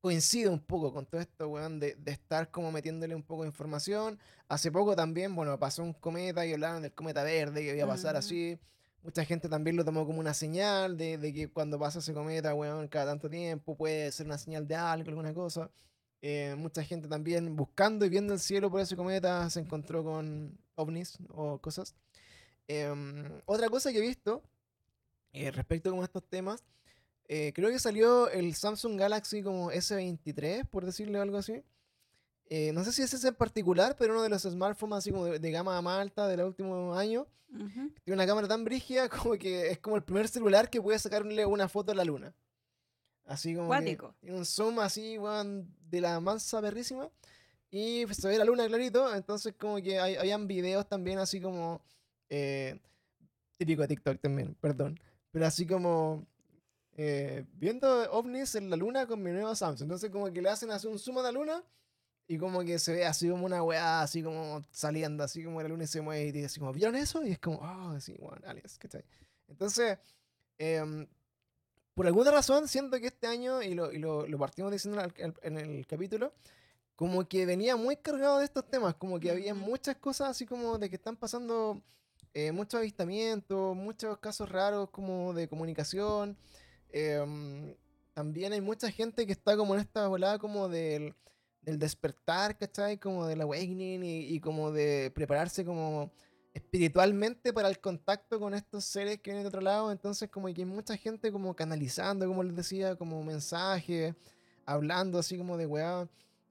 coincide un poco con todo esto, weón, de, de estar como metiéndole un poco de información. Hace poco también, bueno, pasó un cometa y hablaron del cometa verde que iba a pasar Ujú. así. Mucha gente también lo tomó como una señal de, de que cuando pasa ese cometa, weón, cada tanto tiempo puede ser una señal de algo, alguna cosa. Eh, mucha gente también buscando y viendo el cielo por ese cometa se encontró con ovnis o cosas. Em, otra cosa que he visto eh, respecto a estos temas, eh, creo que salió el Samsung Galaxy como S23, por decirle algo así. no sé si es ese en particular, pero uno de los smartphones así como de, de gama más alta del último año, Ujú. tiene una cámara tan brígida como que es como el primer celular que puede sacarle una foto a la luna. Así como que Cuático. tiene un zoom así, weón, de la mansa perrísima. Y pues, se ve la luna clarito, entonces como que hay, habían videos también así como... eh, típico de TikTok también, perdón. Pero así como... eh, viendo ovnis en la luna con mi nuevo Samsung. Entonces como que le hacen así un zoom a la luna y como que se ve así como una weá, así como saliendo, así como la luna se mueve y dice así como, ¿vieron eso? Y es como, ah, sí, bueno, aliens, ¿cachai? Entonces, em, por alguna razón, siento que este año, y lo, y lo, lo partimos diciendo en el capítulo, como que venía muy cargado de estos temas, como que había muchas cosas así como de que están pasando eh, muchos avistamientos, muchos casos raros como de comunicación. em, también hay mucha gente que está como en esta volada como del, del despertar, ¿cachai? Como del awakening y, y como de prepararse como espiritualmente para el contacto con estos seres que vienen de otro lado. Entonces como que hay mucha gente como canalizando, como les decía, como mensajes, hablando así como de weá.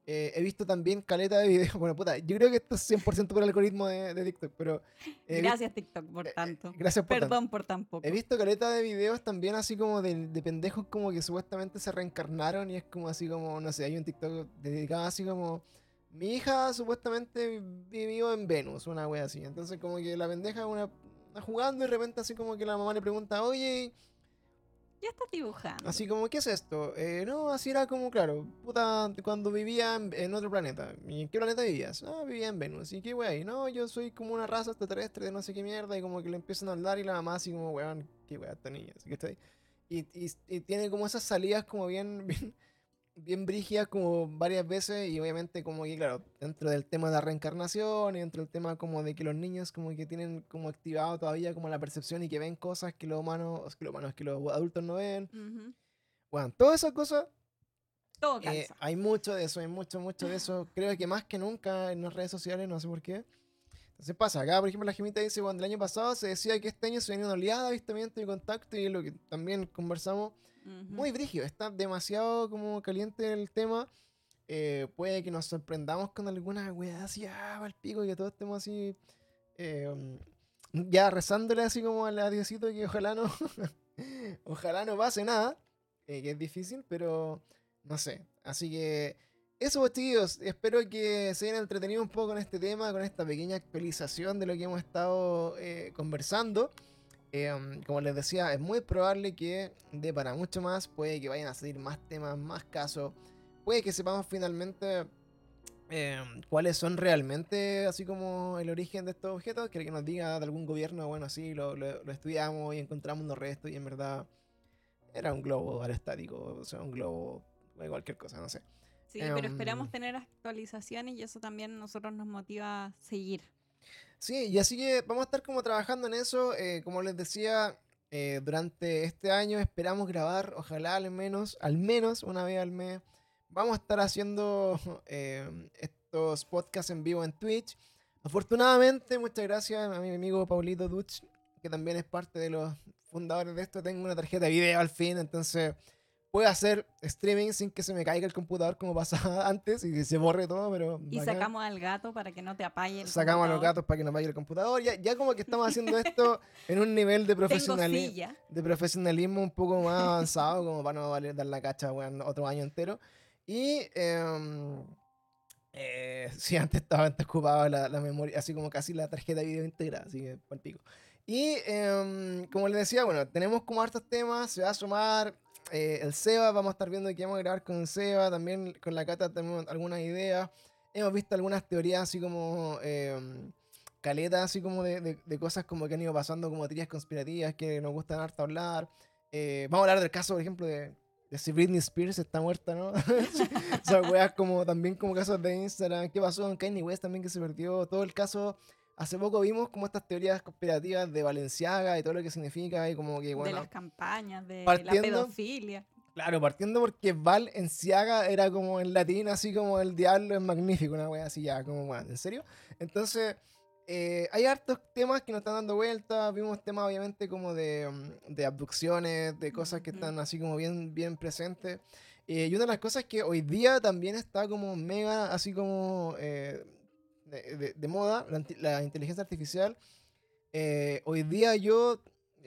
Eh, he visto también caleta de videos. Bueno, puta, yo creo que esto es 100% por el algoritmo de, de TikTok, pero... vi- Gracias, TikTok, por tanto. Gracias por tanto. Perdón por tan poco. He visto caleta de videos también así como de, de pendejos como que supuestamente se reencarnaron y es como así como, no sé, hay un TikTok dedicado así como, mi hija supuestamente vivió en Venus, una wea así. Entonces como que la pendeja una, está jugando y de repente así como que la mamá le pregunta, oye, Ya estás dibujando. así como, ¿qué es esto? "Eh, no, así era como, claro, puta, cuando vivía en, en otro planeta. ¿Y en qué planeta vivías? Ah, vivía en Venus. ¿Y qué wea? Y no, yo soy como una raza extraterrestre de no sé qué mierda. Y como que le empiezan a hablar y la mamá así como, weón, qué wea esta niña. Así que está ahí. Y, y, y tiene como esas salidas como bien, bien, bien brígidas como varias veces. Y obviamente como que, claro, dentro del tema de la reencarnación y dentro del tema como de que los niños como que tienen como activado todavía como la percepción y que ven cosas que los humanos, que los humanos, que los adultos no ven. Ujú. Bueno, todas esas cosas, Todo eh, hay mucho de eso, hay mucho, mucho de eso. Creo que más que nunca en las redes sociales, no sé por qué. Entonces pasa, acá por ejemplo la Gemita dice, cuando el año pasado se decía que este año se venía una oleada de avistamiento y contacto y lo que también conversamos, Muy brígido, está demasiado como caliente el tema. Eh, puede que nos sorprendamos con alguna weá así, ah, pico, y que todos estemos así, eh, ya rezándole así como al a Diosito que ojalá no, ojalá no pase nada, eh, que es difícil, pero no sé. Así que eso, pues, chicos, espero que se hayan entretenido un poco con este tema, con esta pequeña actualización de lo que hemos estado eh, conversando. Eh, como les decía, es muy probable que de para mucho más, puede que vayan a salir más temas, más casos, puede que sepamos finalmente eh, cuáles son realmente, así como el origen de estos objetos, que que nos diga de algún gobierno, bueno, sí, lo, lo- lo estudiamos y encontramos los restos y en verdad era un globo aerostático, o sea, un globo, o cualquier cosa, no sé. Sí, pero em, esperamos tener actualizaciones y eso también nosotros nos motiva a seguir. Sí, y así que vamos a estar como trabajando en eso. eh, como les decía, eh, durante este año esperamos grabar, ojalá al menos, al menos una vez al mes. Vamos a estar haciendo eh, estos podcasts en vivo en Twitch. Afortunadamente, muchas gracias a mi amigo Paulito Duch, que también es parte de los fundadores de esto. Tengo una tarjeta de video al fin, entonces puedo hacer streaming sin que se me caiga el computador como pasaba antes y que se borre todo, pero Y bacán. sacamos al gato para que no te apague el Sacamos a los computador. gatos para que nos vaya el computador. Ya, ya como que estamos haciendo esto en un nivel de, Tengo profesionali- silla. de profesionalismo un poco más avanzado, como para no valer dar la cacha weón, otro año entero. Y em, eh, sí, antes estaba antes la, la memoria, así como casi la tarjeta de video integrada, así que pal pico. Y em, como les decía, bueno, tenemos como hartos temas, se va a sumar eh, el Seba, vamos a estar viendo que vamos a grabar con Seba, también con la Cata tenemos algunas ideas. Hemos visto algunas teorías así como em, caletas, así como de, de- cosas como que han ido pasando, como teorías conspirativas que nos gustan harto hablar. Eh, vamos a hablar del caso, por ejemplo, de, de si Britney Spears está muerta, ¿no? o sea, weas como también como casos de Instagram. ¿Qué pasó con Kanye West también que se perdió? Todo el caso. Hace poco vimos como estas teorías conspirativas de Valenciaga y todo lo que significa y como que, de bueno, las campañas, de la pedofilia. Claro, partiendo porque Val en Ciaga era como en latín, así como el diablo es magnífico, una wea así ya, como, bueno, ¿en serio? Entonces, eh, hay hartos temas que nos están dando vueltas, vimos temas obviamente como de, mm, de abducciones, de cosas que están así como bien, bien presentes. Eh, y una de las cosas que hoy día también está como mega, así como eh, de, de- de moda, la, inteligencia artificial. Eh, hoy día yo,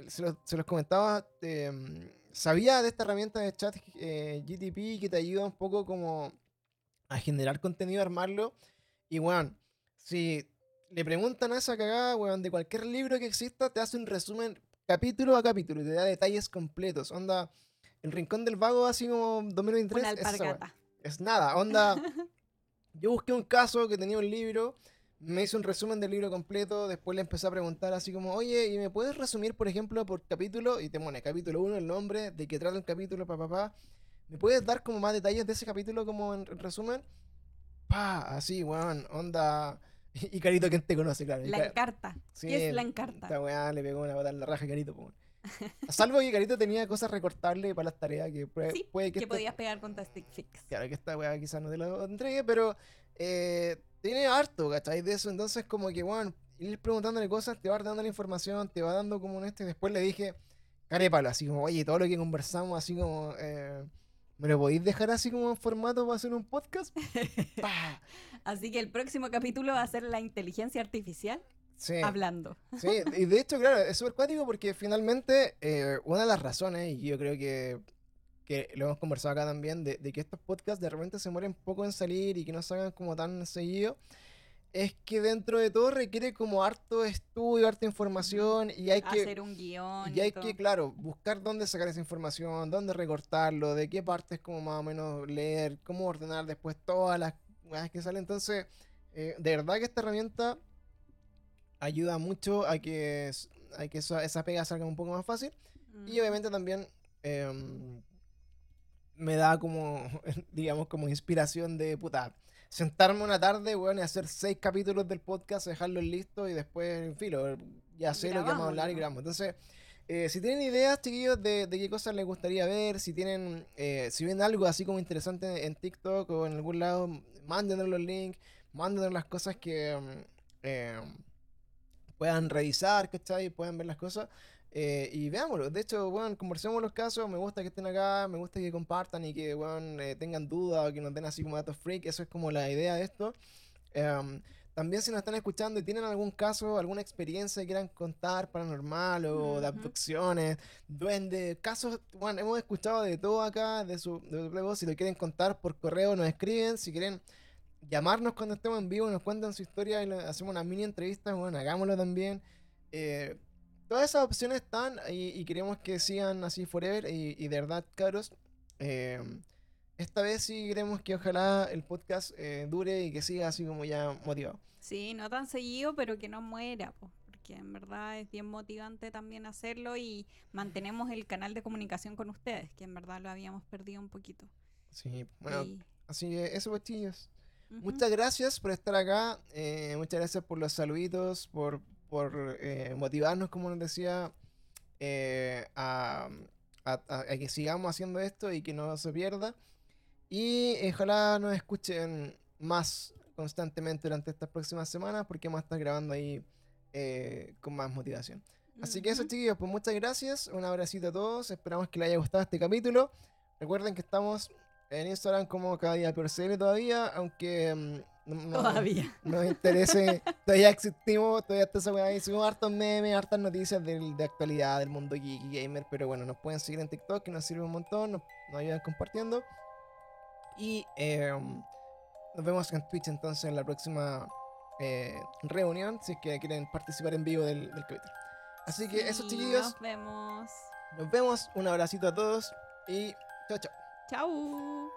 se los, se los comentaba, eh, sabía de esta herramienta de chat eh, GTP que te ayuda un poco como a generar contenido, armarlo. Y bueno, si le preguntan a esa cagada, weón, de cualquier libro que exista, te hace un resumen capítulo a capítulo y te da detalles completos. Onda, El Rincón del Vago, así como 2023, Una es. Es nada, onda. Yo busqué un caso que tenía un libro, me hizo un resumen del libro completo, después le empecé a preguntar así como, oye, ¿y me puedes resumir, por ejemplo, por capítulo? Y te pone capítulo 1, el nombre, de qué trata el capítulo, papá, papá. ¿Me puedes dar como más detalles de ese capítulo como en, en resumen? Pa, así, weón, onda. Y Carito, ¿quién te conoce? Claro. La Ca- encarta. Sí, ¿Qué es la encarta? Esta weá le pegó una patada en la raja a Carito, po, weón. Salvo que Carito tenía cosas recortables para las tareas que puede, Sí, puede que Que este- podías pegar con Stick Fix. Claro que esta weá quizás no te lo entregue, pero eh, tiene harto, ¿cachai? De eso, entonces como que, bueno, ir preguntándole cosas, te va dando la información, te va dando como un este, después le dije, carépalo, así como, oye, todo lo que conversamos, así como, eh, ¿me lo podéis dejar así como en formato para hacer un podcast? Así que el próximo capítulo va a ser la inteligencia artificial Sí, hablando. sí, y de hecho, claro, es súper cuático porque finalmente eh, una de las razones, y yo creo que, que lo hemos conversado acá también, de, de que estos podcasts de repente se mueren poco en salir y que no salgan como tan seguido, es que dentro de todo requiere como harto estudio, harta información y hay que... hacer un guion. Y hay todo. que, claro, buscar dónde sacar esa información, dónde recortarlo, de qué partes como más o menos leer, cómo ordenar después todas las que salen. Entonces, eh, de verdad que esta herramienta ayuda mucho a que, a que esa, esa pega salga un poco más fácil. Y Ujú. obviamente también em, me da como, digamos, como inspiración de puta. Sentarme una tarde, weón, y hacer seis capítulos del podcast, dejarlos listos y después, en fin, lo- ya sé lo que vamos a Grabamos, hablar y grabamos. Entonces, eh, si tienen ideas, chiquillos, de, de qué cosas les gustaría ver, si tienen, eh, si ven algo así como interesante en TikTok o en algún lado, mándenos los links, mándenos las cosas que em, puedan revisar, ¿cachai? Puedan ver las cosas. eh, y veámoslo. De hecho, bueno, conversemos los casos. Me gusta que estén acá, me gusta que compartan y que bueno, eh, tengan dudas o que nos den así como datos freak. Eso es como la idea de esto. Em, también si nos están escuchando y tienen algún caso, alguna experiencia que quieran contar paranormal o de Ujú. abducciones, duendes, casos, bueno, hemos escuchado de todo acá, de su, de su si lo quieren contar por correo nos escriben, si quieren llamarnos cuando estemos en vivo, nos cuentan su historia y le hacemos una mini entrevista, bueno, hagámoslo también. Eh, todas esas opciones están y, y queremos que sigan así forever y, y de verdad, cabros, eh, esta vez sí queremos que ojalá el podcast eh, dure y que siga así como ya motivado. Sí, no tan seguido, pero que no muera, po, porque en verdad es bien motivante también hacerlo y mantenemos el canal de comunicación con ustedes, que en verdad lo habíamos perdido un poquito. Sí, bueno, Y- así que eso pues chillos. Muchas gracias por estar acá. eh, muchas gracias por los saluditos, por, por eh, motivarnos, como nos decía, eh, a, a- a- a que sigamos haciendo esto y que no se pierda. Y ojalá nos escuchen más constantemente durante estas próximas semanas porque vamos a estar grabando ahí con más motivación. Así que eso, chiquillos, pues muchas gracias. Un abracito a todos. Esperamos que les haya gustado este capítulo. Recuerden que estamos en Instagram como cada día por CL todavía, aunque mm, no, Todavía. nos interese, todavía existimos, todavía está esa weá ahí. Subimos hartos memes, hartas noticias del- de actualidad del mundo geek y gamer. Pero bueno, nos pueden seguir en TikTok, que nos sirve un montón, nos, nos ayudan compartiendo. Y eh, nos vemos en Twitch entonces en la próxima eh, reunión, si es que quieren participar en vivo del, del capítulo. Así que eso, Sí, chiquillos. Nos vemos. Nos vemos, un abracito a todos y chao, chao. Tchau!